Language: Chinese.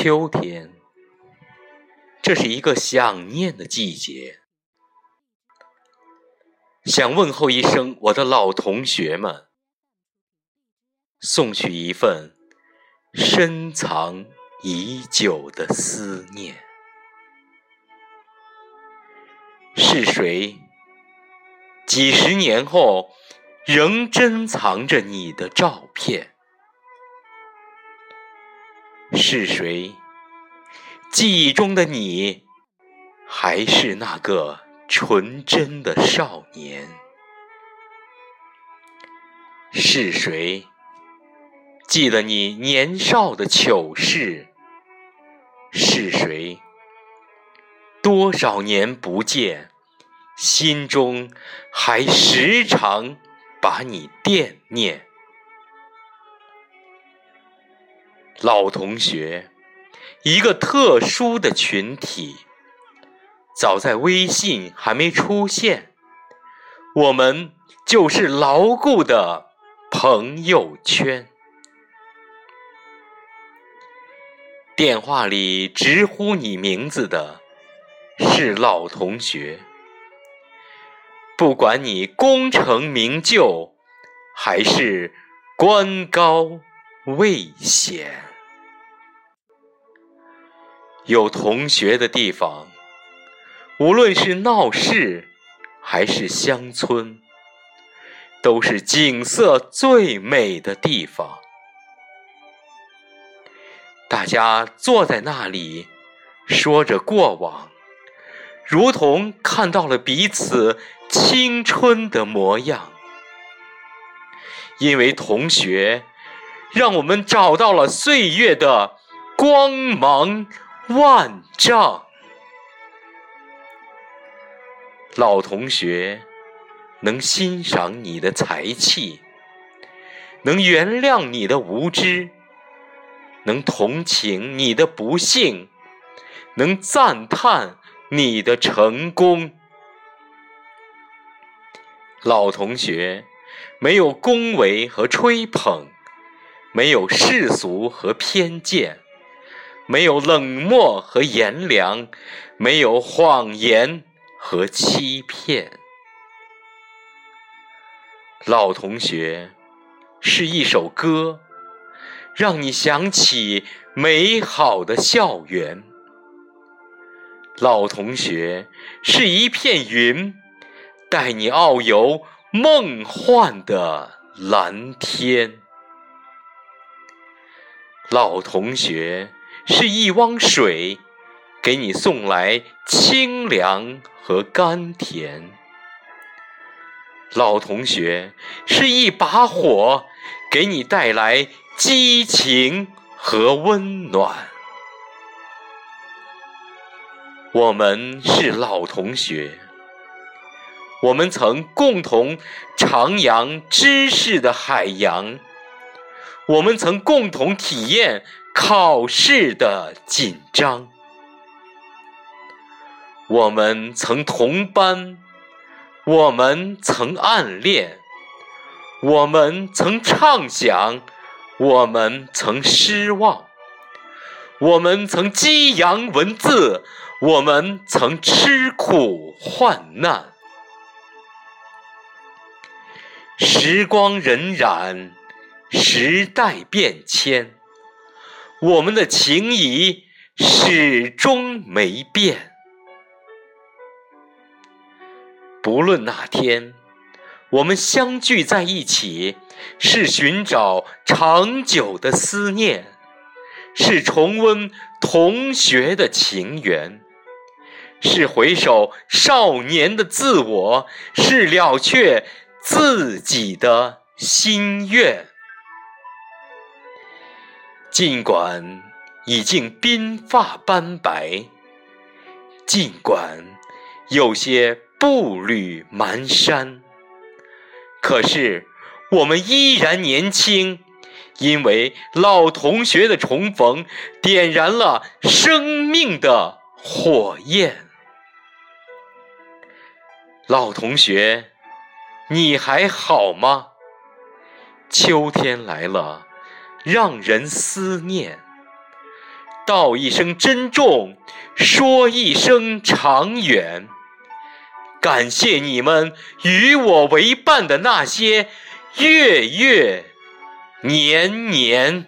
秋天，这是一个想念的季节。想问候一声我的老同学们，送去一份深藏已久的思念。是谁？几十年后，仍珍藏着你的照片？是谁？记忆中的你，还是那个纯真的少年？是谁？记得你年少的糗事？是谁？多少年不见，心中还时常把你惦念。老同学，一个特殊的群体。早在微信还没出现，我们就是牢固的朋友圈。电话里直呼你名字的是老同学，不管你功成名就，还是官高危险。有同学的地方，无论是闹市还是乡村，都是景色最美的地方。大家坐在那里，说着过往，如同看到了彼此青春的模样。因为同学，让我们找到了岁月的光芒。万丈，老同学能欣赏你的才气，能原谅你的无知，能同情你的不幸，能赞叹你的成功。老同学没有恭维和吹捧，没有世俗和偏见。没有冷漠和炎凉，没有谎言和欺骗。老同学是一首歌，让你想起美好的校园。老同学是一片云，带你遨游梦幻的蓝天。老同学。是一汪水，给你送来清凉和甘甜。老同学是一把火，给你带来激情和温暖。我们是老同学，我们曾共同徜徉知识的海洋，我们曾共同体验。考试的紧张，我们曾同班，我们曾暗恋，我们曾畅想，我们曾失望，我们曾激扬文字，我们曾吃苦患难。时光荏苒，时代变迁。我们的情谊始终没变。不论哪天我们相聚在一起，是寻找长久的思念，是重温同学的情缘，是回首少年的自我，是了却自己的心愿。尽管已经鬓发斑白，尽管有些步履蹒跚，可是我们依然年轻，因为老同学的重逢点燃了生命的火焰。老同学，你还好吗？秋天来了。让人思念，道一声珍重，说一声长远。感谢你们与我为伴的那些月月年年。